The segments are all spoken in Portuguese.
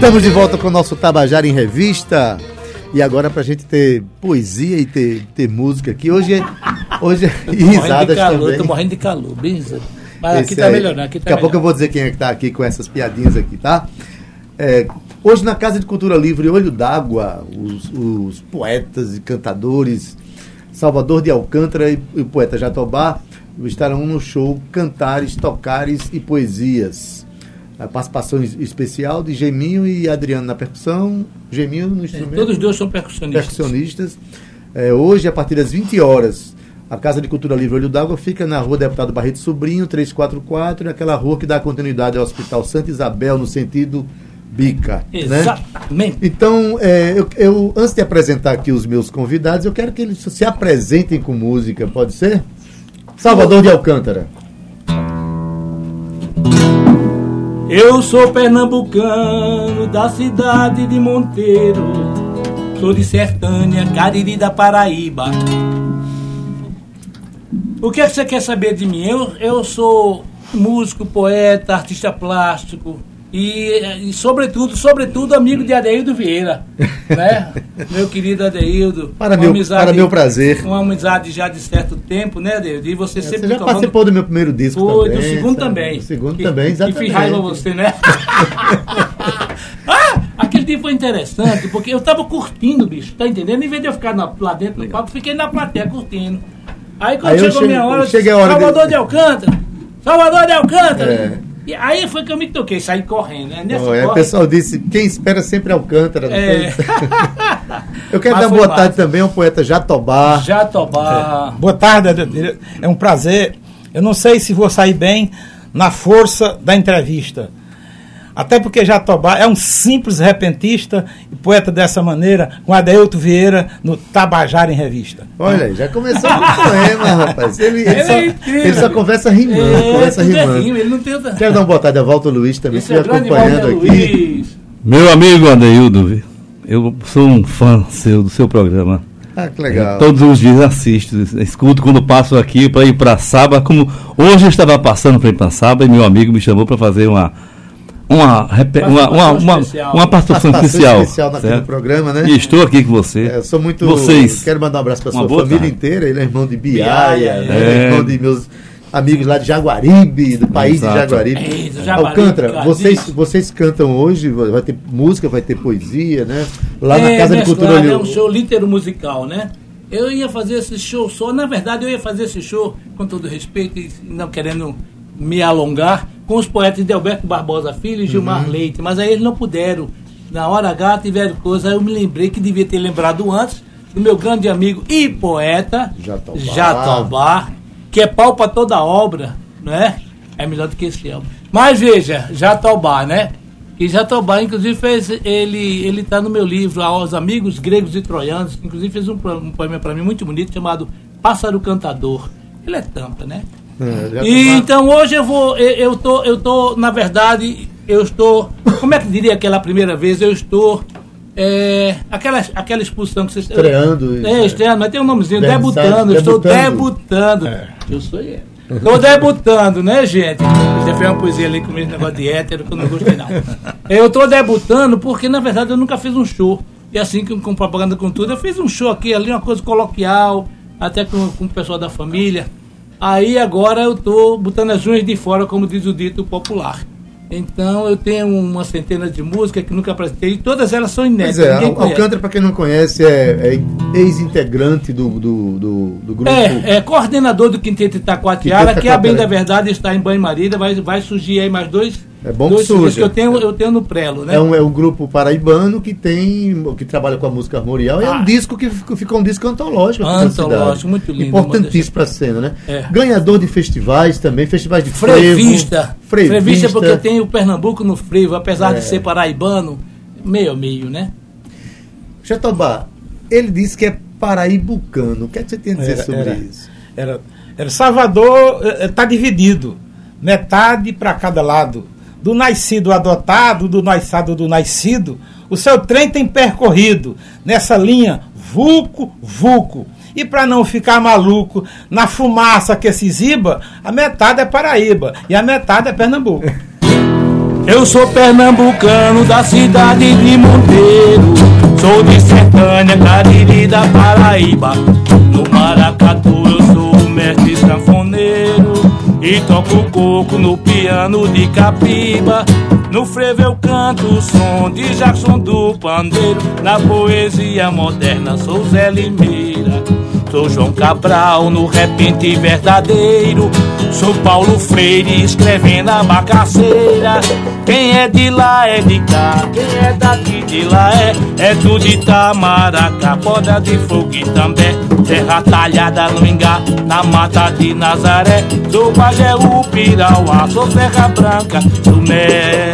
Estamos de volta com o nosso Tabajara em Revista. E agora pra gente ter poesia e ter, ter música aqui. Hoje é. Hoje é tô risadas calor, também. tô morrendo de calor, bem Mas aqui Esse tá aí. melhorando, aqui tá Daqui a pouco eu melhor. vou dizer quem é que tá aqui com essas piadinhas aqui, tá? É, hoje na Casa de Cultura Livre Olho d'Água, os, os poetas e cantadores Salvador de Alcântara e, e o poeta Jatobá estarão no show Cantares, Tocares e Poesias. A participação es- especial de Geminho e Adriano na percussão, Geminho no É, instrumento Todos dois são percussionistas. percussionistas. É, hoje, a partir das 20 horas, a Casa de Cultura Livre Olho d'Água fica na rua Deputado Barreto Sobrinho, 344, aquela rua que dá continuidade ao Hospital Santa Isabel, no sentido Bica. Né? Exatamente. Então, é, eu, eu- antes de apresentar aqui os meus convidados, eu quero que eles se apresentem com música, pode ser? Salvador de Alcântara. Eu sou pernambucano da cidade de Monteiro. Sou de Sertânia, Cariri da Paraíba. O que, é que você quer saber de mim? Eu, eu sou músico, poeta, artista plástico e, e, sobretudo, sobretudo, amigo de Adeildo Vieira. Né? Meu querido Adeildo. Para meu- amizade- para meu prazer. Uma amizade já de certo tempo, né, Adeildo? E você sempre Você já tomando- participou do meu primeiro disco foi, também. do segundo sabe? também. Do segundo Que- também, exatamente. Que fiz raiva você, né? ah, aquele dia foi interessante, porque eu tava curtindo, bicho, tá entendendo? Em vez de eu ficar na- lá dentro do palco, fiquei na plateia curtindo. Aí quando Aí chegou minha hora, cheguei a hora Salvador de- de... Alcântara! Salvador de Alcântara! É. E aí foi que eu me toquei, saí correndo, né? Nessa Oh, é, o corre- pessoal disse, quem espera sempre Alcântara. não É. Eu quero Mas dar boa massa. tarde também ao poeta Jatobá. Jatobá. Boa tarde, Adeildo. é um prazer. Eu não sei se vou sair bem na força da entrevista. Até porque Jatobá é um simples repentista e poeta dessa maneira, com Adeilto Vieira no Tabajara em Revista. Olha aí, já começou com o poema, rapaz. Ele, ele Ele só, é incrível. ele só conversa rimando, É, conversa é rimando. rima, ele não tem outra... Quero dar uma boa tarde a Walter Luiz também, Esse que é acompanhando aqui. Luiz. Meu amigo Adeildo, eu sou um fã seu, do seu programa. Ah, que legal. Todos os dias assisto, escuto quando passo aqui para ir para Saba, como hoje eu estava passando para ir para Saba e meu amigo me chamou para fazer uma uma uma, uma, uma, especial. uma participação especial, especial naquele certo? programa, né? E estou aqui com você. É, eu sou muito. Vocês. Quero mandar um abraço para sua família tarde. inteira. Ele é irmão de Biaia, né? é. irmão de meus amigos lá de Jaguaribe, do país Exato. de Jaguaribe. Eita, Jaguaribe, Alcântara, vocês, vocês cantam hoje, vai ter música, vai ter poesia, né? Lá na É, Casa de Cultura É Olho- um show litero musical, né? Eu ia fazer esse show só, na verdade eu ia fazer esse show, com todo respeito e não querendo me alongar, com os poetas de Alberto Barbosa Filho e Gilmar Uhum. Leite, mas aí eles não puderam. Na hora H tiveram coisa, eu me lembrei que devia ter lembrado antes do meu grande amigo e poeta Jatobá. Jatobá, que é pau para toda obra, né? É melhor do que esse álbum. Mas veja, Jatobá, né? E Jatobá, inclusive, fez. Ele ele está no meu livro, Aos Amigos Gregos e Troianos. Inclusive, fez um, um poema para mim muito bonito chamado Pássaro Cantador. Ele é tampa, né? É. E, então hoje eu vou. Eu, eu, tô, eu tô, na verdade, eu estou. Como é que diria aquela primeira vez? Eu estou. É, aquela, aquela expulsão que vocês. Estreando. É, estreando, mas tem um nomezinho, debutando, eu estou debutando. debutando. Eu sou eu. Estou debutando, né, gente? Você fez uma poesia ali com esse negócio de hétero que eu não gostei, não. Eu estou debutando porque, na verdade, eu nunca fiz um show. E assim, com, com propaganda com tudo, eu fiz um show aqui, ali, uma coisa coloquial, até com, com o pessoal da família. Aí agora eu estou botando as unhas de fora, como diz o dito popular. Então eu tenho uma centena de músicas que nunca apresentei, e todas elas são Pois inéditas. é, Al- conhece. Alcântara, para quem não conhece, é, é ex-integrante do, do, do, do grupo. É, é coordenador do Quinteto Itacoatiara, Quinteto que a bem da verdade está em banho-marida, vai, vai surgir aí mais dois. É bom que dois CDs surja. que eu tenho, eu tenho no prelo, né? É um, é um grupo paraibano que tem que trabalha com a música armorial. É Ah. um disco que ficou, ficou um disco antológico. Antológico, muito lindo, Importantíssimo para a cena, né? É. Ganhador de festivais também, festivais de Frevista. frevo. Frevista porque tem o Pernambuco no frevo, apesar É. de ser paraibano, meio a meio, né? Jatobá, ele disse que é paraibucano. O que, é que você tem a dizer Era- sobre era- isso? Era, era Salvador está dividido, metade para cada lado. Do nascido adotado, do nascido do nascido, o seu trem tem percorrido nessa linha vulco, vulco. E para não ficar maluco na fumaça que se exiba, a metade é Paraíba e a metade é Pernambuco. Eu sou pernambucano da cidade de Monteiro. Sou de Sertânia, Cariri da Paraíba. No Maracatu eu sou o mestre sanfoneiro. E toco coco no piano de Capiba. No frevo eu canto o som de Jackson do Pandeiro. Na poesia moderna sou Zé Limeira. Sou João Cabral no repente verdadeiro. Sou Paulo Freire escrevendo a macaceira. Quem é de lá é de cá, quem é daqui de lá é. É tudo de Tamaracá, poda de fogo e também. Terra talhada no Ingá, na mata de Nazaré. Sou Pajeú, Pirauá, sou Serra Branca, Sumé.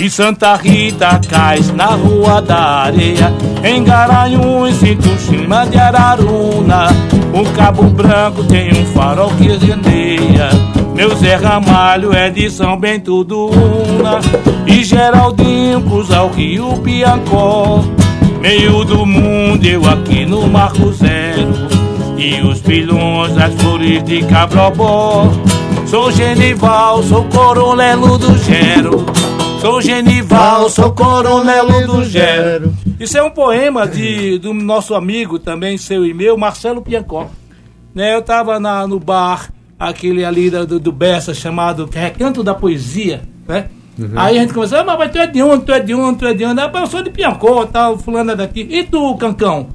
De Santa Rita cais na Rua da Areia Em Garanhuns sinto cima de Araruna. O Cabo Branco tem um farol que geneia. Meu Zé Ramalho é de São Bento do Una E Geraldinho cruza o Rio Piancó. Meio do mundo eu aqui no Marco Zero. E os pilões das flores de Cabrobó. Sou Genival, sou coronelo do Gero Sou Genival, sou coronelo do Gero. Isso é um poema de, do nosso amigo também, seu e meu, Marcelo Piancó. Né, eu estava no bar, aquele ali do, do Bessa, chamado Recanto da Poesia, né? Uhum. Aí a gente começou, ah, mas tu é de onde, tu é de onde, tu é de onde? Ah, eu sou de Piancó, tal, fulano é daqui. E tu, Cancão?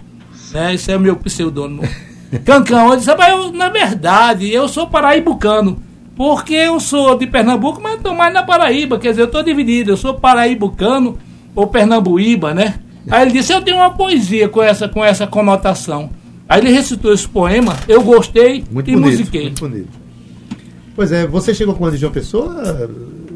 Né, esse é o meu pseudônimo. Cancão, eu disse, mas eu, na verdade, eu sou paraibucano. Porque eu sou de Pernambuco, mas estou mais na Paraíba. Quer dizer, eu estou dividido. Eu sou paraíbucano ou pernambuíba, né? Aí ele disse, eu tenho uma poesia com essa, com essa conotação. Aí ele recitou esse poema, eu gostei muito e bonito, musiquei. Muito bonito. Pois é, você chegou quando de João Pessoa?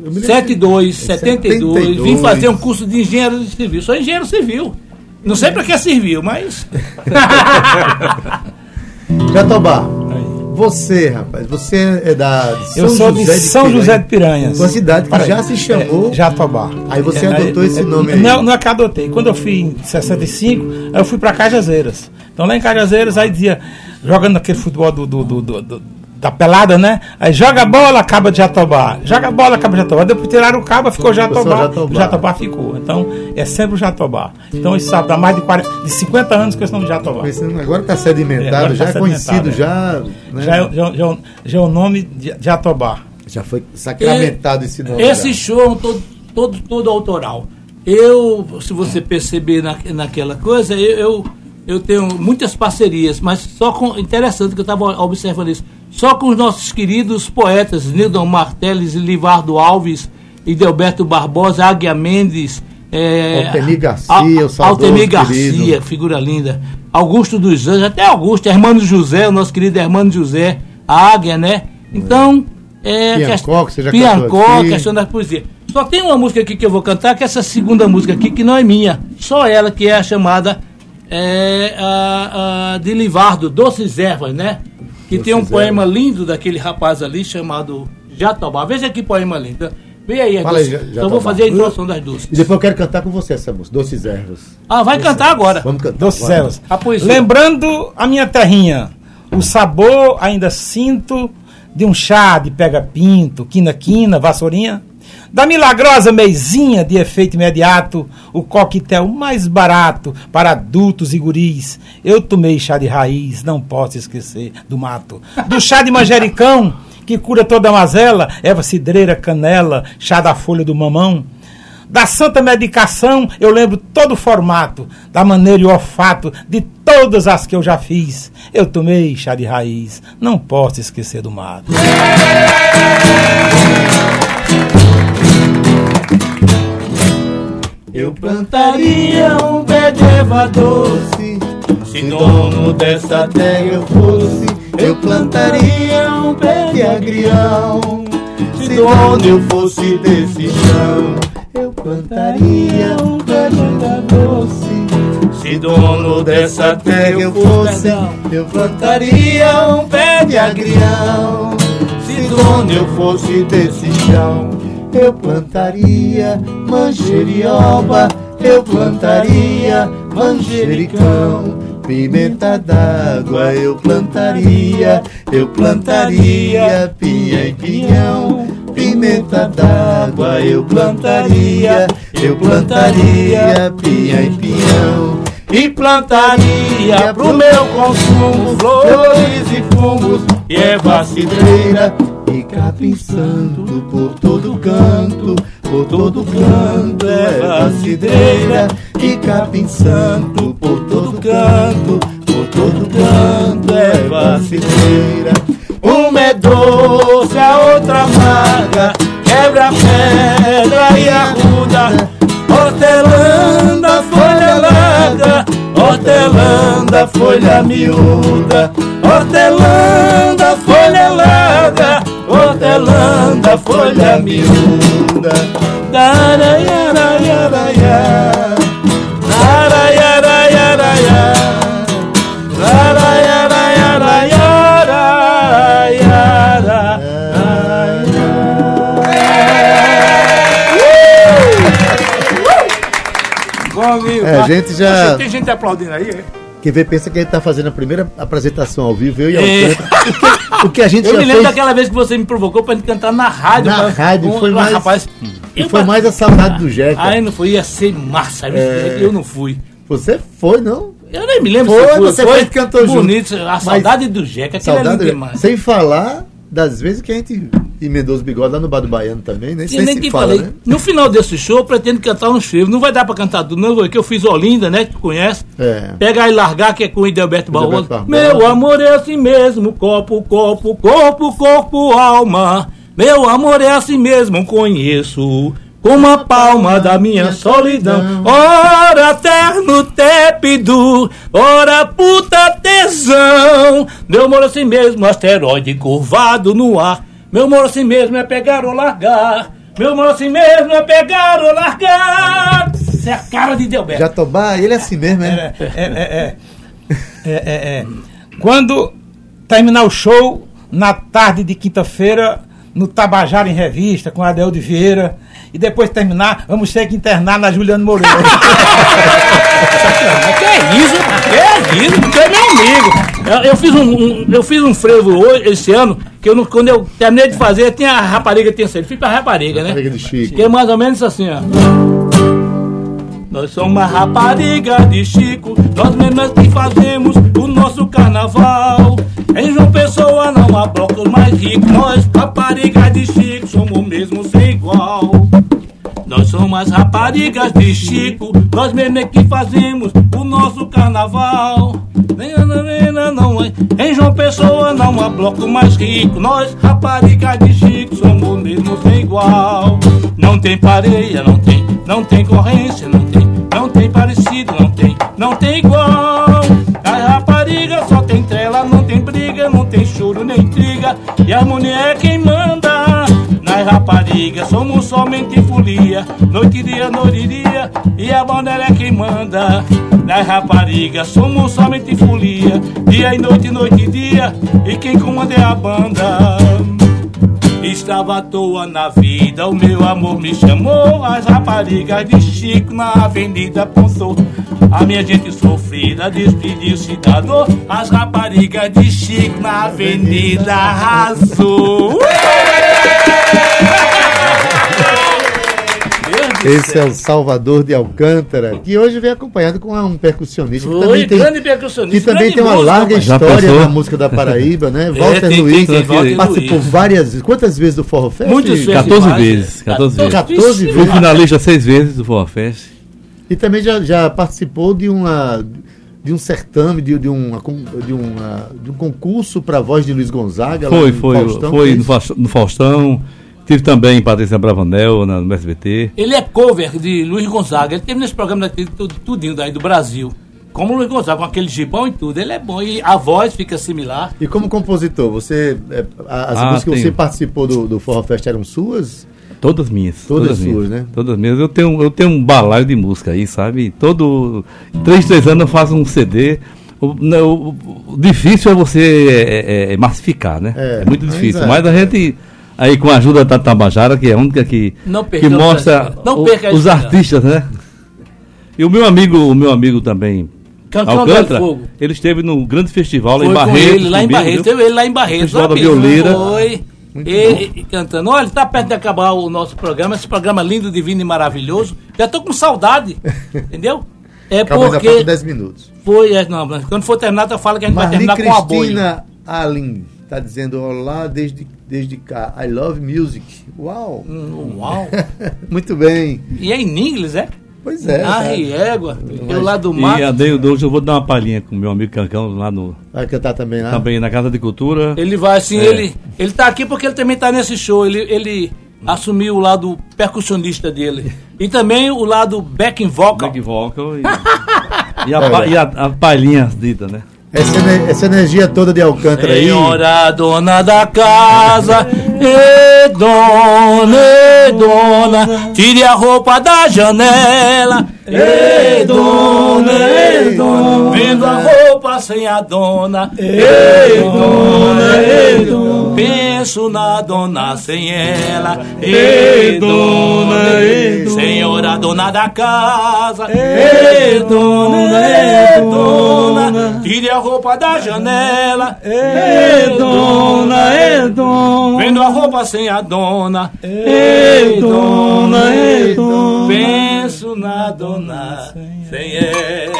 72, 72, 72, vim fazer um curso de engenheiro civil. Sou engenheiro civil. Não sei para que serviu, mas. Jatobá. Você, rapaz, você é da São Eu sou José de São Piranha, José de Piranhas. Uma cidade que já se chamou é, Jatobá. Aí você é, adotou é, esse nome aí. Não, não é que adotei. Quando eu fui em 65, eu fui para Cajazeiras. Então lá em Cajazeiras, aí dizia, jogando aquele futebol do, do, do, do da pelada, né? Aí joga a bola, acaba de Jatobá. Joga a bola, acaba de Jatobá. Depois tiraram o cabo, ficou Jatobá. Jatobá. Jatobá ficou. Então, é sempre o Jatobá. Então, isso sabe, dá mais de, 40, de 50 anos que eu estou no Jatobá. Agora está sedimentado, é, já tá é conhecido, é. já, né? já, é, já, já, já, é o nome de Jatobá. Já foi sacramentado esse nome. Esse já. show todo, todo, todo autoral. Eu, se você perceber na, naquela coisa, eu, eu, eu tenho muitas parcerias, mas só com. Interessante que eu estava observando isso só com os nossos queridos poetas Nildon Marteles e Livardo Alves e Delberto Barbosa, Águia Mendes, é, Altemir Garcia, o Altemir Garcia, querido. figura linda. Augusto dos Anjos, até Augusto, Hermano José, o nosso querido Hermano José, a Águia, né? Então, é. Piancó, que você já Piancó, questão da poesia. Só tem uma música aqui que eu vou cantar, que é essa segunda música aqui, que não é minha. Só ela, que é a chamada é, a, a de Livardo, Doces Ervas, né? que tem um poema lindo daquele rapaz ali chamado Jatobá. Veja que poema lindo. Vem aí, Fala aí Então eu vou fazer a introdução das duas. E depois eu quero cantar com você essa música, Doces Ervas. Ah, vai Doces cantar agora. Vamos cantar. Doces Ervas. Lembrando a minha terrinha, o sabor ainda sinto de um chá de pega-pinto, quina-quina, vassourinha. Da milagrosa meizinha de efeito imediato, o coquetel mais barato para adultos e guris. Eu tomei chá de raiz, não posso esquecer do mato. Do chá de manjericão, que cura toda a mazela, erva cidreira, canela, chá da folha do mamão. Da santa medicação, eu lembro todo o formato, da maneira e olfato de todas as que eu já fiz. Eu tomei chá de raiz, não posso esquecer do mato. Eu plantaria um pé de erva doce. Se dono dessa terra eu fosse Eu plantaria um pé de agrião. Se dono eu fosse desse chão Eu plantaria um pé de erva doce. Se dono dessa terra eu fosse Eu plantaria um pé de agrião. Se dono eu fosse desse chão eu plantaria manjerioba, eu plantaria manjericão. Pimenta d'água eu plantaria, eu plantaria pinha e pinhão. pimenta d'água eu plantaria, eu plantaria pinha e pinhão. E plantaria pro meu consumo flores e fungos e erva cidreira capim santo por todo canto, por todo canto erva cidreira e capim santo por todo canto, por todo canto erva cidreira. Uma é doce, a outra amarga, quebra a pedra e arruda, hortelã folha larga, hortelã folha miúda, hortelã folha larga, hortelã folha miúda. Daraiaraiaraia, daraiaraiaraia, É, a gente já. Tem gente aplaudindo aí, é? Quem vê pensa que a gente tá fazendo a primeira apresentação ao vivo, eu e É. Alcântara. O que, a gente Eu me lembro fez. daquela vez que você me provocou pra gente cantar na rádio. Na rádio, foi mais- Rapaz, E foi mais a saudade do Jeca. Ai, não foi, ia ser massa. É. Eu não fui. Você foi, não? Eu nem me lembro Foi, se foi. você foi que cantou junto. bonito. A Mas- saudade do Jeca, aquilo é Saudade. demais. Sem falar das vezes que a gente emendou os bigodes lá no Bar do Baiano também, nem sei nem se fala, falei. né? No final desse show, eu pretendo cantar um cheiro. Não vai dar pra cantar tudo, não, porque eu fiz Olinda, né? Que tu conhece. É. Pega e largar, que é com o Idelberto Barroso. Meu amor é assim mesmo, corpo, corpo, corpo, corpo, alma. Meu amor é assim mesmo, conheço. Como a palma da minha solidão. Ora terno tépido, ora puta tesão. Meu amor é assim mesmo, asteroide curvado no ar. Meu amor assim mesmo é pegar ou largar. Meu amor assim mesmo é pegar ou largar. Isso é a cara de Delberto. Jatobá, ele é assim mesmo, é? É, é, é, é, é, é. Quando terminar o show, na tarde de quinta-feira, no Tabajara em Revista, com Adel de Vieira, e depois terminar, vamos ter que internar na Juliano Moreira. Que é isso? Que é isso? Tu é Eu, eu fiz um, um- eu fiz um frevo hoje, esse ano, que eu não- quando eu terminei de fazer, tinha a rapariga, tinha saído. Fui pra rapariga, né? Rapariga de Chico. Que é mais ou menos assim, ó. Nós somos uma rapariga de Chico, nós mesmos que fazemos o nosso carnaval. Em João Pessoa não há blocos mais ricos, nós, raparigas de Chico, somos mesmo sem igual. Nós somos as raparigas de Chico, nós mesmos é que fazemos o nosso carnaval. Em João Pessoa não há bloco mais rico, nós raparigas de Chico somos mesmo sem igual. Não tem pareia, não tem, não tem corrência, não tem, não tem parecido, não tem, não tem igual. As raparigas só tem trela, não tem briga, não tem choro nem intriga, e a mulher é quem manda. Nas raparigas somos somente folia, noite e dia, noite e dia, e a banda é quem manda. Nas raparigas somos somente folia, dia e noite, noite e dia, e quem comanda é a banda. Estava à toa na vida, o meu amor me chamou. As raparigas de Chico na avenida apontou. A minha gente sofrida despediu-se da dor. As raparigas de Chico na avenida arrasou. Esse é o Salvador de Alcântara, que hoje vem acompanhado com um percussionista que Oi, também tem, grande percussionista. que também tem uma músico, larga história na música da Paraíba, né? Walter tem- tem- Luiz tem Walter participou Luiz. várias vezes. Quantas vezes do Forró Fest? Muitos 14 festivais. vezes, 14 vezes. 14 Vixe, Fui vezes. finalista seis vezes do Forró Fest. E também já, já participou de uma de um certame, de, de, uma, de, uma, de um concurso para a voz de Luiz Gonzaga. Foi, no foi, Faustão, foi no? Faustão-. Tive também em Patrícia Bravanel na, no SBT. Ele é cover de Luiz Gonzaga. Ele teve nesse programa daqui, tudo, tudinho daí do Brasil. Como o Luiz Gonzaga, com aquele gibão e tudo. Ele é bom. E a voz fica similar. E como compositor, você é, as Ah, músicas que você participou do, do Forró Fest eram suas? Todas minhas. Todas minhas, suas, né? Todas minhas. Eu tenho, eu tenho um balaio de música aí, sabe? Todo. Três, três anos eu faço um CD. O, não, o- o difícil é você é, é, é massificar, né? É, É, muito mas difícil. é. Mas a gente, aí com a ajuda da Tabajara, que é a única que, Não perca que mostra o- os artistas, né? E o meu amigo, o meu amigo também, Cantando do Alcântara, Fogo. ele esteve no grande festival lá Foi em com Barretos. ele lá em Barretos. Teve ele lá em Barretos. Festival da Violeira. Foi. Muito E, e cantando. Olha, está perto de acabar o nosso programa, esse programa lindo, divino e maravilhoso. Já tô com saudade, entendeu? É ainda faltam porque 10 minutos. foi. é, Não, quando for terminar, eu falo que a gente vai Marli terminar com a boia. Cristina Alin tá dizendo olá desde, desde cá. I love music. Uau! Hum, Uau! Muito bem. E é em inglês, é? Pois é. ah, tá. e égua. Pelo lado do E mar. a Deio hoje eu vou dar uma palhinha com meu amigo Cancão lá no. Vai cantar também lá? Também na Casa de Cultura. Ele vai assim, É. ele, ele tá aqui porque ele também tá nesse show. Ele, ele assumiu o lado percussionista dele. E também o lado backing vocal. Back vocal e, e, a, pa- e a, a palhinha dita, né? Essa, essa energia toda de Alcântara aí. Senhora dona da casa, e dona, e dona, tire a roupa da janela, e dona, e dona, vendo a roupa sem a dona, e dona, e dona, penso na dona sem ela, e dona, e dona, senhora dona da casa, e dona, e dona, tire a roupa da janela, e dona, e dona, vendo a roupa sem a dona, e dona, e dona, penso na dona sem ela.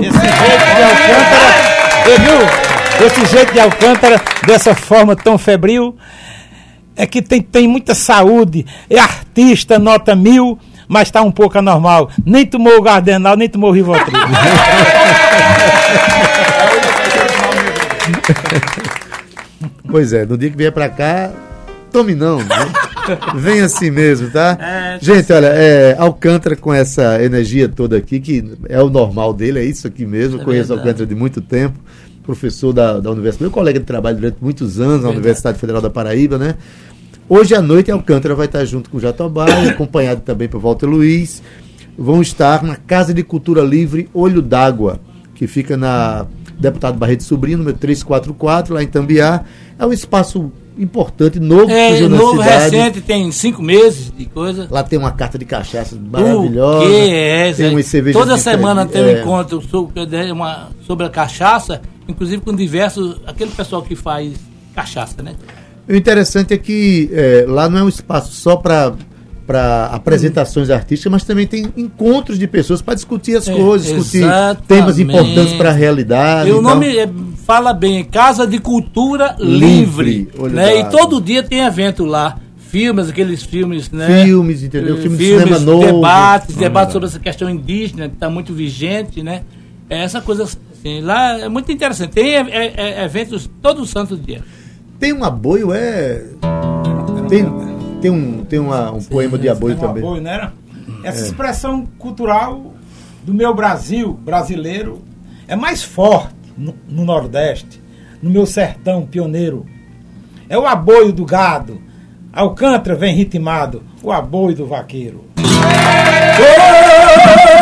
Esse jeito de Alcântara, viu? Esse jeito de Alcântara, dessa forma tão febril, é que tem, tem muita saúde, é artista, nota mil, mas está um pouco anormal. Nem tomou o Gardenal, nem tomou o Rivotril. Pois é, no dia que vier pra cá, tome não, né? Vem assim mesmo, tá? É, tá Gente, olha, é, Alcântara com essa energia toda aqui, que é o normal dele, é isso aqui mesmo. Eu É conheço verdade. Alcântara de muito tempo, professor da, da universidade, meu colega de trabalho durante muitos anos na. Universidade Federal da Paraíba, né? Hoje à noite Alcântara vai estar junto com o Jatobá, acompanhado também por Walter Luiz. Vão estar na Casa de Cultura Livre Olho d'Água, que fica na Deputado Barreto Sobrinho, número 344, lá em Tambiá. É um espaço importante, novo É, surgiu na novo, cidade. recente, tem cinco meses de coisa. Lá tem uma carta de cachaça O maravilhosa. que é? Tem umas cervejas Toda semana tem um. É. encontro sobre, uma, sobre a cachaça, inclusive com diversos. aquele pessoal que faz cachaça, né? O interessante é que é, lá não é um espaço só para para apresentações artísticas, mas também tem encontros de pessoas para discutir as É, coisas, discutir exatamente. temas importantes para a realidade. E o então- nome é, fala bem, Casa de Cultura Livre, Livre. né? E todo dia tem evento lá. Filmes, aqueles filmes, né? Filmes, entendeu? Eh, Filme de cinema novo. Debates, Ah, debates sobre essa questão indígena, que está muito vigente, né? É Essa coisa assim, lá é muito interessante. Tem é, é, eventos todo santo dia. Tem um aboio, é. Tem, tem, um, tem uma, um poema de aboio também. apoio, né? Essa expressão cultural do meu Brasil, brasileiro, é mais forte no, no Nordeste, no meu sertão pioneiro. É o aboio do gado. Alcântara vem ritmado, o aboio do vaqueiro. Quando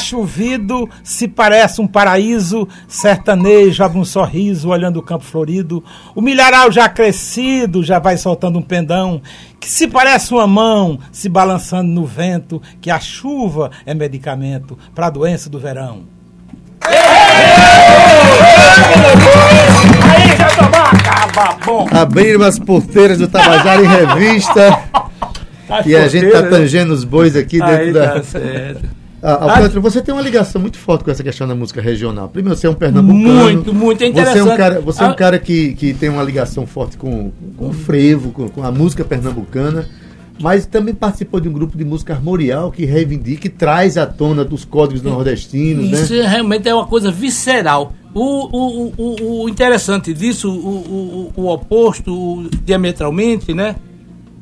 chovido, se parece um paraíso, sertanejo abre um sorriso olhando o campo florido. O milharal já crescido já vai soltando um pendão, que se parece uma mão se balançando no vento, que a chuva é medicamento para a doença do verão. Aí já bom. Abriram as porteiras do Tabajara em revista. Tá e a gente tá né? tangendo os bois aqui Aí dentro tá da. certo. Ah, Alcântara, você tem uma ligação muito forte com essa questão da música regional. Primeiro, você é um pernambucano. Muito, muito. É Você é um interessante. cara, você é um Ah, cara que, que tem uma ligação forte com, com o frevo, com, com a música pernambucana, mas também participou de um grupo de música armorial que reivindica e traz à tona dos códigos nordestinos, Isso né? realmente é uma coisa visceral. O, o, o, o interessante disso, o, o, o oposto, diametralmente, né?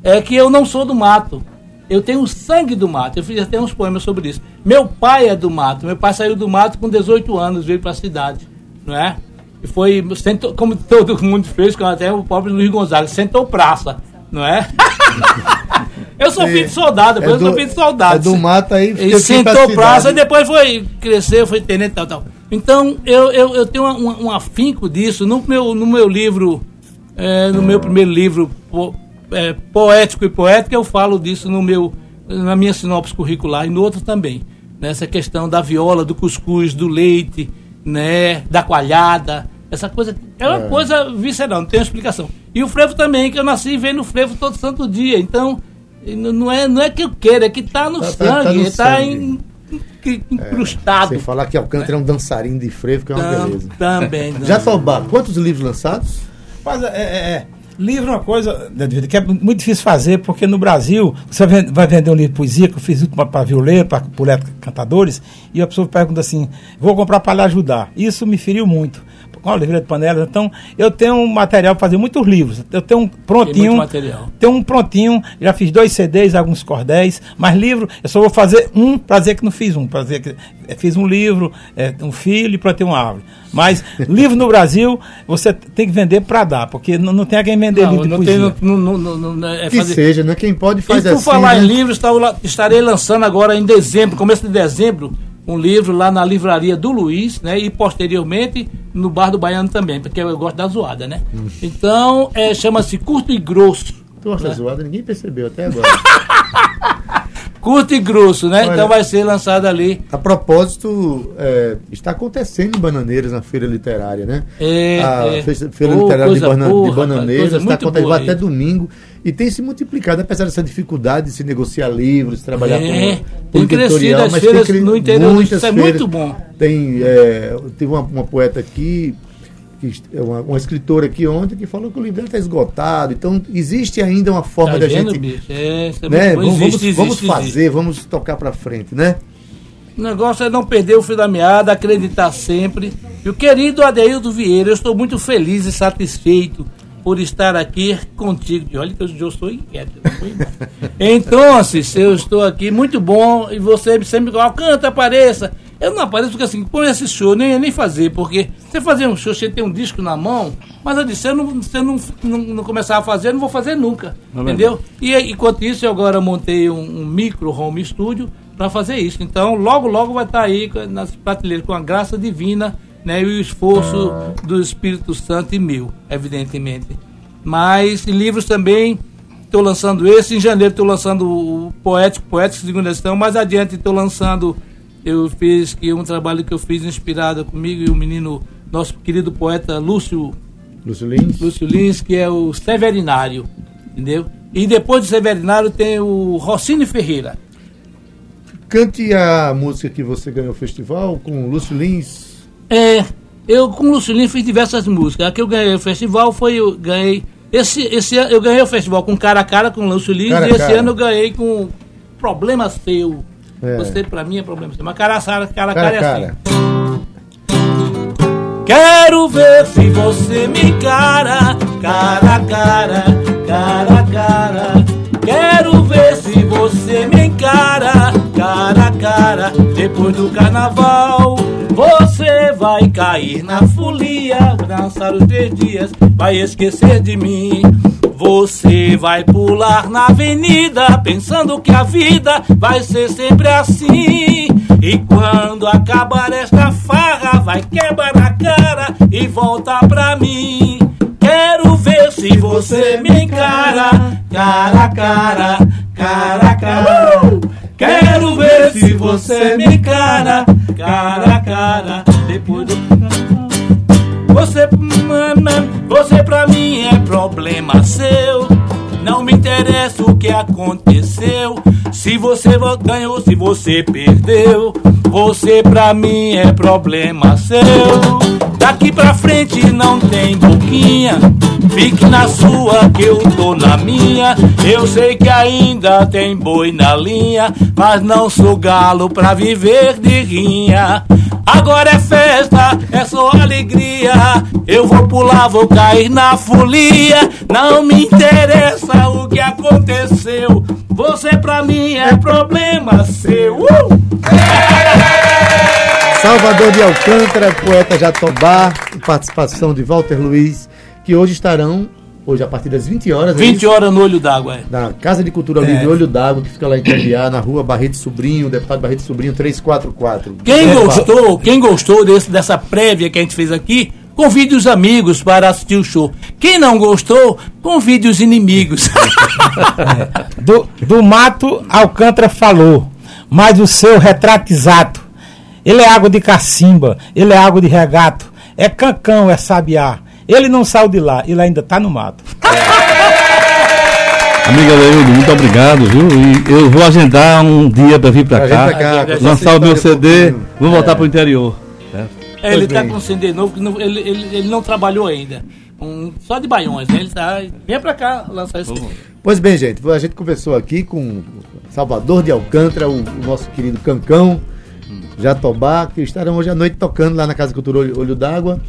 É que eu não sou do mato. Eu tenho sangue do mato. Eu fiz até uns poemas sobre isso. Meu pai é do mato. Meu pai saiu do mato com 18 anos, veio para a cidade, não é? E foi, sentou, como todo mundo fez, até o pobre Luiz Gonzaga, sentou praça, não é? eu sou filho de soldado, depois É eu sou do- filho de soldado. é do mato aí, pra sentou praça e depois foi crescer, foi tenente tal, tal. Então, eu, eu, eu tenho uma- um afinco disso no meu, no meu livro, é, no meu primeiro livro, é, Poético e Poética, eu falo disso no meu, na minha sinopse curricular e no outro também. Nessa questão da viola, do cuscuz, do leite, né, da coalhada, essa coisa é uma É. coisa visceral, não tem explicação. E o frevo também, que eu nasci vendo o frevo todo santo dia. Então, não é, não é que eu queira, é que está no Tá- tá- tá sangue, no está sangue. em- em- incrustado. Sem falar que Alcântara é um dançarino de frevo, que é uma Tam- beleza. também. não. Jatobá, quantos livros lançados? Mas é, é, é. Livro é uma coisa né, que é muito difícil fazer, porque no Brasil você vai ven- vai vender um livro de poesia, que eu fiz para violeiro, para poetas cantadores, e a pessoa pergunta assim: vou comprar para lhe ajudar. Isso me feriu muito. Com a livreira de panela. Então, eu tenho um material para fazer muitos livros. Eu tenho um prontinho. muito material. Tenho um prontinho, já fiz dois CDs, alguns cordéis, mas livro, eu só vou fazer um para dizer que não fiz um, para dizer que eh, fiz um livro, eh, um filho e plantei uma árvore. Mas livro no Brasil, você tem que vender para dar, porque não, não tem a quem vender Não, livro não tem. Não, não, não, não- não- é Que fazer- seja, né? Quem pode E faz por assim. falar né? em livros, la- estarei lançando agora em dezembro, começo de dezembro, um livro lá na livraria do Luiz, né? E posteriormente no Bar do Baiano também, porque eu gosto da zoada, né? Hum. Então, é, chama-se Curto e Grosso. Tu acha né? zoada, ninguém percebeu até agora. Curto e grosso, né? Olha. Então vai ser lançado ali. A propósito, é, está acontecendo em Bananeiras na feira literária, né? É, a é. fe- feira Pô, literária de, coisa Bana- boa, de Bananeiras está acontecendo até domingo e tem se multiplicado, apesar dessa dificuldade de se negociar livros, trabalhar É, com, tem com crescido editorial, as mas feiras cre- no interior, muitas isso é feiras. muito bom. Tem, é, teve uma, uma poeta aqui, que, é uma, uma escritora aqui ontem, que falou que o livro está esgotado. Então, existe ainda uma forma Tá da vendo, gente. bicho? É, é Né? bom. Vamos, Existe, vamos existe, fazer, existe. vamos tocar para frente, né? O negócio é não perder o fio da meada, acreditar sempre. E o querido Adeildo Vieira, eu estou muito feliz e satisfeito por estar aqui contigo. E olha que eu, eu sou inquieto. então, assim, eu estou aqui, muito bom, e você sempre fala, canta, apareça. Eu não apareço porque assim, põe esse show, nem nem fazer, porque você fazer um show, você tem um disco na mão, mas eu disse, se eu não, se eu não, não, não começar a fazer, eu não vou fazer nunca. É entendeu? E aí, enquanto isso, eu agora montei um, um micro home studio para fazer isso. Então, logo, logo vai estar aí com- nas prateleiras com a graça divina né, e o esforço do Espírito Santo e meu, evidentemente. Mas livros também estou lançando esse. Em janeiro estou lançando o Poético, Poético Segunda Edição. Mais adiante estou lançando. Eu fiz que um trabalho que eu fiz inspirado comigo e o menino, nosso querido poeta Lúcio Lúcio Lins. Lúcio Lins, que é o Severinário, entendeu? E depois do Severinário tem o Rossini Ferreira. Cante a música que você ganhou no festival com o Lúcio Lins. É, eu com o Lúcio Lins fiz diversas músicas. A que eu ganhei o festival foi, eu ganhei, esse, esse ano eu ganhei o festival com Cara a Cara com o Cara a e esse Cara. ano eu ganhei com Problema Seu. É. Você pra mim é problema seu, mas cara a cara, cara, a Cara, cara é assim. cara. Quero ver se você me encara, cara a cara, cara a cara. Quero ver se você me encara, cara a cara. Depois do carnaval, você vai cair na folia, dançar os três dias, vai esquecer de mim. Você vai pular na avenida, pensando que a vida vai ser sempre assim. E quando acabar esta farra, vai quebrar a cara e volta pra mim. Quero ver se você me encara, cara a cara, você me cara a cara. Depois do você, você pra mim é problema seu. Aconteceu. Se você ganhou, se você perdeu. Você pra mim é problema seu. Daqui pra frente não tem boquinha. Fique na sua que eu tô na minha. Eu sei que ainda tem boi na linha, mas não sou galo pra viver de rinha. Agora é festa, é só alegria. Eu vou pular, vou cair na folia. Não me interessa o que aconteceu. Você pra mim é problema seu. Uh! Salvador de Alcântara, poeta Jatobá, participação de Walter Luiz, que hoje estarão, hoje a partir das 20 horas, é 20 isso? horas no olho d'água, é. na Casa de Cultura Livre Olho d'Água, que fica lá em Cambiá, na rua Barreto Sobrinho, deputado Barreto Sobrinho 344. Quem É, gostou, quem gostou desse, dessa prévia que a gente fez aqui, convide os amigos para assistir o show. Quem não gostou, convide os inimigos. Do, do mato, Alcântara falou, mas o seu retrato exato. Ele é água de cacimba, ele é água de regato, é cancão, é sabiá. Ele não saiu de lá, ele ainda está no mato. Amiga Leildo, muito obrigado, viu? E eu vou agendar um dia para vir para Pra cá, vir pra cá, lançar o meu CD, vou voltar É. pro interior. É, ele está com um CD novo, que não- ele, ele, ele não trabalhou ainda. Um, só de Baiões, né? Ele tá. Vem pra cá lançar esse. Pois bem, gente, a gente conversou aqui com Salvador de Alcântara, o, o nosso querido Cancão, Jatobá, que estarão hoje à noite tocando lá na Casa Cultura Olho, Olho d'Água.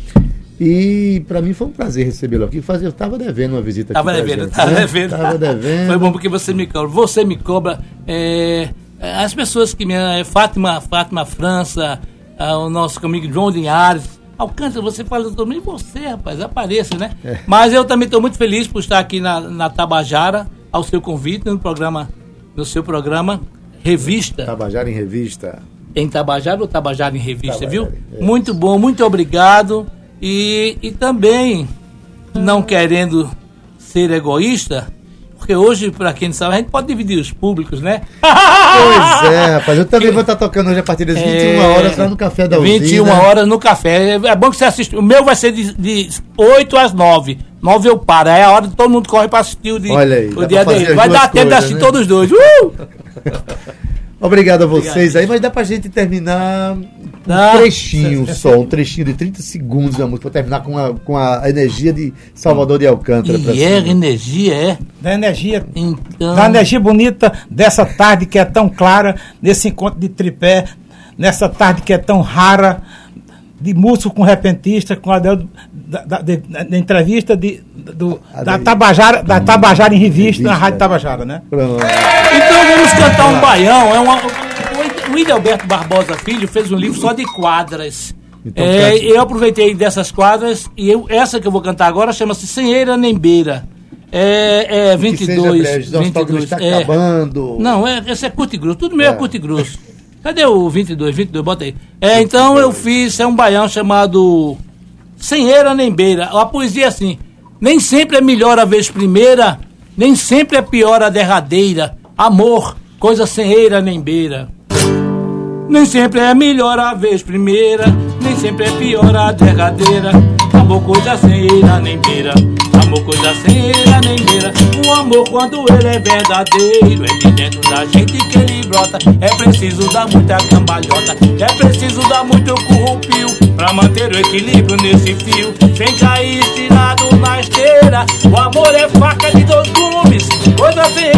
E para mim foi um prazer recebê-lo aqui. Eu estava devendo uma visita Tava aqui. devendo, gente, tava né? devendo. Tava devendo. Foi bom porque você me cobra. Você me cobra. é, é, as pessoas que me. é, Fátima, Fátima França, ah, o nosso amigo João Linhares. Alcântara, você fala e você, rapaz, apareça, né? É. Mas eu também estou muito feliz por estar aqui na, na Tabajara, ao seu convite, no programa, no seu programa, Revista. Tabajara em Revista. Em Tabajara ou Tabajara em Revista, Tabajara, viu? é. Muito bom, muito obrigado. E, e também, não querendo ser egoísta, porque hoje, para quem não sabe, a gente pode dividir os públicos, né? Pois é, rapaz. Eu também vou estar tocando hoje a partir das 21 É, horas lá no Café da Usina. 21 horas no café. É bom que você assista. O meu vai ser de, de 8 às 9. 9 eu paro. É a hora que todo mundo corre para assistir o dia. Olha aí, o dia dele. Vai dar tempo de coisas, assistir né? todos os dois. Uh! Obrigado a vocês aí, mas dá pra gente terminar um trechinho só, um trechinho de 30 segundos da música, pra terminar com a, com a energia de Salvador de Alcântara. E é cima. energia, é. Da energia, Então. da energia bonita dessa tarde que é tão clara, nesse encontro de tripé, nessa tarde que é tão rara, de músico com repentista, com a da, da, de- da entrevista de, do, da Tabajara, da Tabajara em revista, na Revista. Rádio Tabajara, né? Pronto. Então vamos cantar um baião. É uma, o William Alberto Barbosa Filho fez um livro só de quadras. Então, É, eu aproveitei dessas quadras e eu- essa que eu vou cantar agora chama-se Senheira Nem Beira. É, é Que seja 22. breve, nosso programa 22 está é. acabando. Não, é, esse é curto e grosso. Tudo meu é, É. curto e grosso. Cadê o 22? 22, bota aí. É, então eu fiz, é um baião chamado Sem Eira Nem Beira. A poesia é assim: Nem sempre é melhor a vez primeira, nem sempre é pior a derradeira. Amor, coisa sem eira nem beira. Nem sempre é melhor a vez primeira, nem sempre é pior a derradeira. Amor, coisa sem eira nem beira. Amor, coisa sem nem beira. O amor, quando ele é verdadeiro, é de dentro da gente que ele brota. É preciso dar muita cambalhota, é preciso dar muito currupio pra manter o equilíbrio nesse fio. Sem cair estirado na esteira. O amor é faca de dois gumes, coisa sem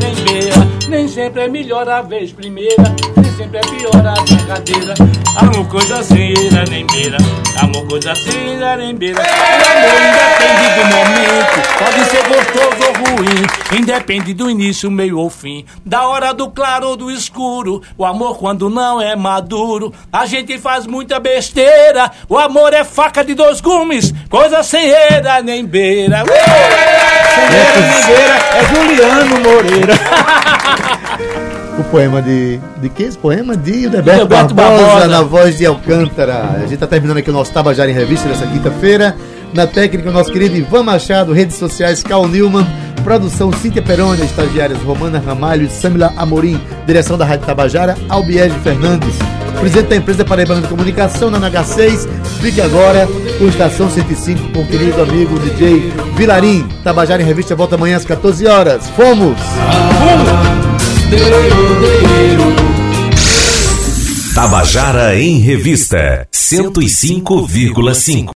nem beira. Nem sempre é melhor a vez primeira, nem sempre é pior a brincadeira. Amor, coisa sem eira nem beira. Amor, coisa sem eira nem beira. O amor independe do momento, pode ser gostoso ou ruim. Independe do início, meio ou fim. Da hora do claro ou do escuro. O amor, quando não é maduro, a gente faz muita besteira. O amor é faca de dois gumes, coisa sem eira nem beira. Mineira é Juliano Moreira. O poema de. De que esse poema? De Hildeberto Hildeberto Barbosa, Barbosa. na voz de Alcântara. A gente está terminando aqui o nosso Tabajara em Revista dessa quinta-feira. Na técnica, o nosso querido Ivan Machado, redes sociais Cal Newman, produção Cíntia Peroni, estagiárias Romana Ramalho e Samila Amorim, direção da Rádio Tabajara, Albiege Fernandes. Presidente da empresa Paraibana de Comunicação, na NH6. Fique agora com Estação 105 com o querido amigo DJ Vilarim. Tabajara em Revista volta amanhã às 14 horas. Fomos! Tabajara em Revista 105,5